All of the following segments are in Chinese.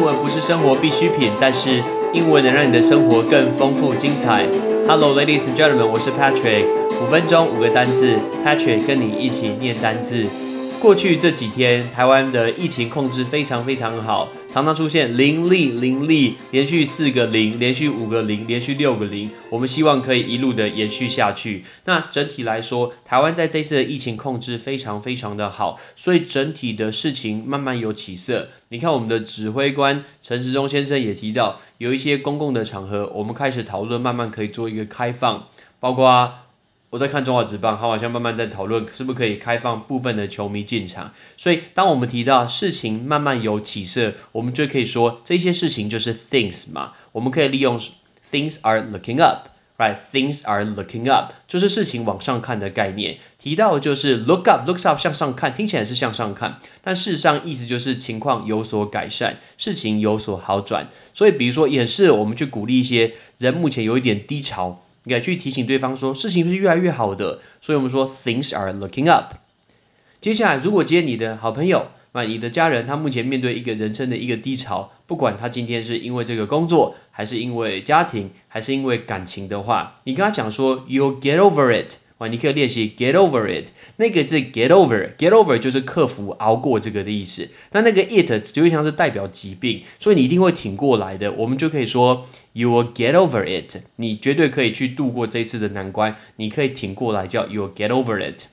英文不是生活必需品，但是英文能让你的生活更丰富精彩。Hello, ladies and gentlemen，我是 Patrick。五分钟五个单字，Patrick 跟你一起念单字。过去这几天，台湾的疫情控制非常非常好，常常出现零利零利，连续四个零，连续五个零，连续六个零。我们希望可以一路的延续下去。那整体来说，台湾在这次的疫情控制非常非常的好，所以整体的事情慢慢有起色。你看，我们的指挥官陈时中先生也提到，有一些公共的场合，我们开始讨论，慢慢可以做一个开放，包括。我在看中华职棒，好像慢慢在讨论是不是可以开放部分的球迷进场。所以，当我们提到事情慢慢有起色，我们就可以说这些事情就是 things 嘛。我们可以利用 things are looking up，right？Things are looking up，就是事情往上看的概念。提到就是 look up，looks up 向上看，听起来是向上看，但事实上意思就是情况有所改善，事情有所好转。所以，比如说也是我们去鼓励一些人目前有一点低潮。你该去提醒对方说，事情是越来越好的，所以我们说 things are looking up。接下来，如果接你的好朋友，那你的家人，他目前面对一个人生的一个低潮，不管他今天是因为这个工作，还是因为家庭，还是因为感情的话，你跟他讲说，you'll get over it。哇，你可以练习 get over it，那个字 get over，get over 就是克服、熬过这个的意思。那那个 it 就像是代表疾病，所以你一定会挺过来的。我们就可以说 you will get over it，你绝对可以去度过这次的难关，你可以挺过来，叫 you will get over it。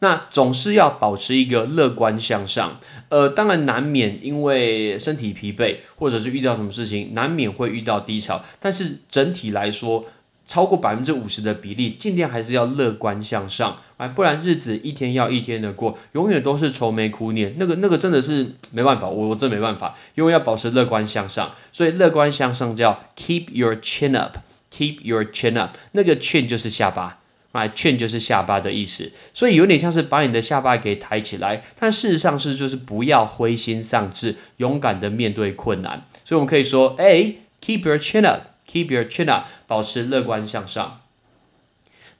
那总是要保持一个乐观向上。呃，当然难免因为身体疲惫，或者是遇到什么事情，难免会遇到低潮。但是整体来说，超过百分之五十的比例，尽量还是要乐观向上，啊，不然日子一天要一天的过，永远都是愁眉苦脸，那个那个真的是没办法，我我真没办法，因为要保持乐观向上，所以乐观向上叫 keep your chin up，keep your chin up，那个 chin 就是下巴，啊，chin 就是下巴的意思，所以有点像是把你的下巴给抬起来，但事实上是就是不要灰心丧志，勇敢的面对困难，所以我们可以说，哎，keep your chin up。Keep your chin up，保持乐观向上。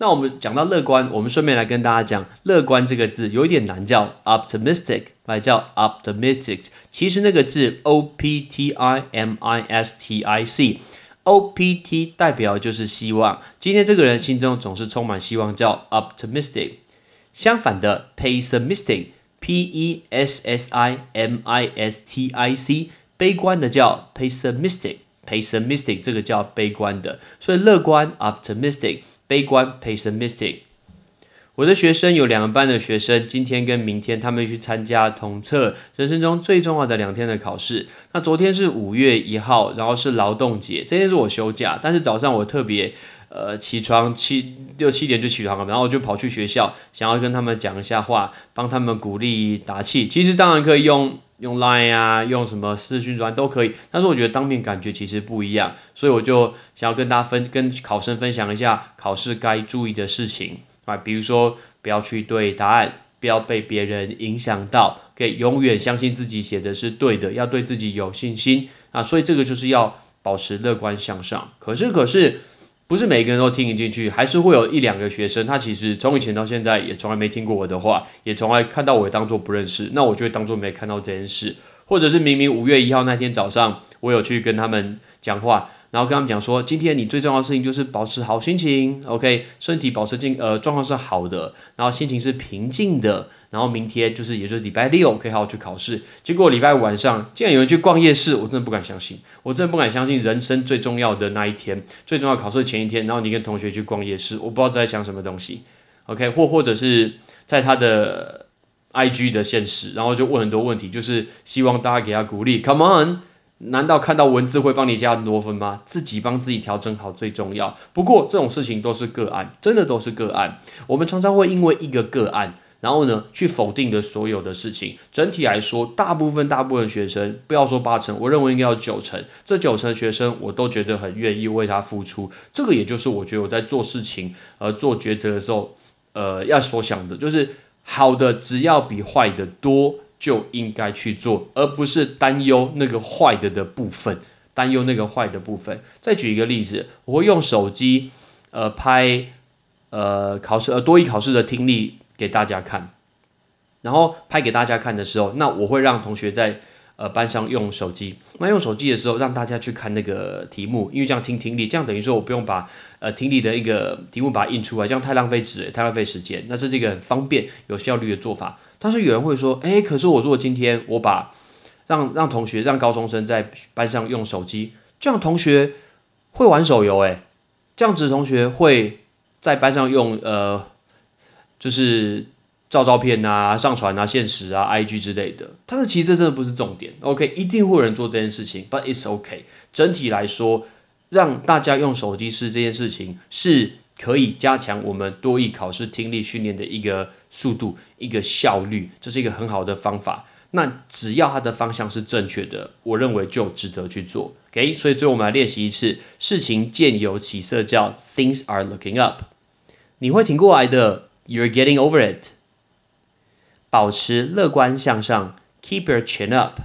那我们讲到乐观，我们顺便来跟大家讲，乐观这个字有一点难，叫 optimistic，来叫 optimistic。其实那个字 O P T I M I S T I C，O P T 代表就是希望。今天这个人心中总是充满希望，叫 optimistic。相反的 pessimistic，P E S S I M I S T I C，悲观的叫 pessimistic。Pessimistic 这个叫悲观的，所以乐观 optimistic，悲观 pessimistic。我的学生有两个班的学生，今天跟明天他们去参加统测人生中最重要的两天的考试。那昨天是五月一号，然后是劳动节，这天是我休假，但是早上我特别呃起床七六七点就起床了，然后我就跑去学校，想要跟他们讲一下话，帮他们鼓励打气。其实当然可以用。用 Line 啊，用什么视讯软都可以，但是我觉得当面感觉其实不一样，所以我就想要跟大家分，跟考生分享一下考试该注意的事情啊，比如说不要去对答案，不要被别人影响到，可以永远相信自己写的是对的，要对自己有信心啊，所以这个就是要保持乐观向上。可是，可是。不是每一个人都听得进去，还是会有一两个学生，他其实从以前到现在也从来没听过我的话，也从来看到我当做不认识，那我就会当做没看到这件事，或者是明明五月一号那天早上，我有去跟他们讲话。然后跟他们讲说，今天你最重要的事情就是保持好心情，OK，身体保持健呃状况是好的，然后心情是平静的，然后明天就是也就是礼拜六可以好好去考试。结果礼拜五晚上竟然有人去逛夜市，我真的不敢相信，我真的不敢相信人生最重要的那一天，最重要考试前一天，然后你跟同学去逛夜市，我不知道在想什么东西，OK，或或者是在他的 IG 的现实，然后就问很多问题，就是希望大家给他鼓励，Come on。难道看到文字会帮你加很多分吗？自己帮自己调整好最重要。不过这种事情都是个案，真的都是个案。我们常常会因为一个个案，然后呢去否定的所有的事情。整体来说，大部分大部分学生，不要说八成，我认为应该要九成。这九成学生，我都觉得很愿意为他付出。这个也就是我觉得我在做事情呃做抉择的时候，呃要所想的，就是好的只要比坏的多。就应该去做，而不是担忧那个坏的的部分，担忧那个坏的部分。再举一个例子，我会用手机，呃，拍，呃，考试，呃，多一考试的听力给大家看，然后拍给大家看的时候，那我会让同学在，呃班上用手机。那用手机的时候，让大家去看那个题目，因为这样听听力，这样等于说我不用把呃听力的一个题目把它印出来，这样太浪费纸，太浪费时间。那这是一个很方便、有效率的做法。但是有人会说，哎，可是我如果今天我把让让同学让高中生在班上用手机，这样同学会玩手游，哎，这样子同学会在班上用呃，就是照照片啊、上传啊、现实啊、IG 之类的。但是其实这真的不是重点，OK，一定会有人做这件事情，But it's OK。整体来说，让大家用手机试这件事情是可以加强我们多益考试听力训练的一个速度、一个效率，这是一个很好的方法。那只要它的方向是正确的，我认为就值得去做。OK，所以最后我们来练习一次，事情渐有起色，叫 Things are looking up。你会挺过来的，You're getting over it。保持乐观向上，Keep your chin up。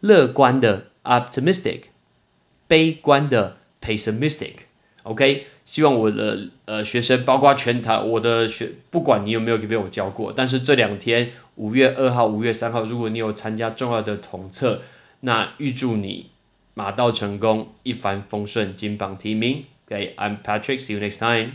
乐观的 optimistic，悲观的 pessimistic。OK，希望我的呃学生，包括全台我的学，不管你有没有被我教过，但是这两天五月二号、五月三号，如果你有参加重要的统测，那预祝你马到成功，一帆风顺，金榜题名。OK，I'm Patrick，see you next time。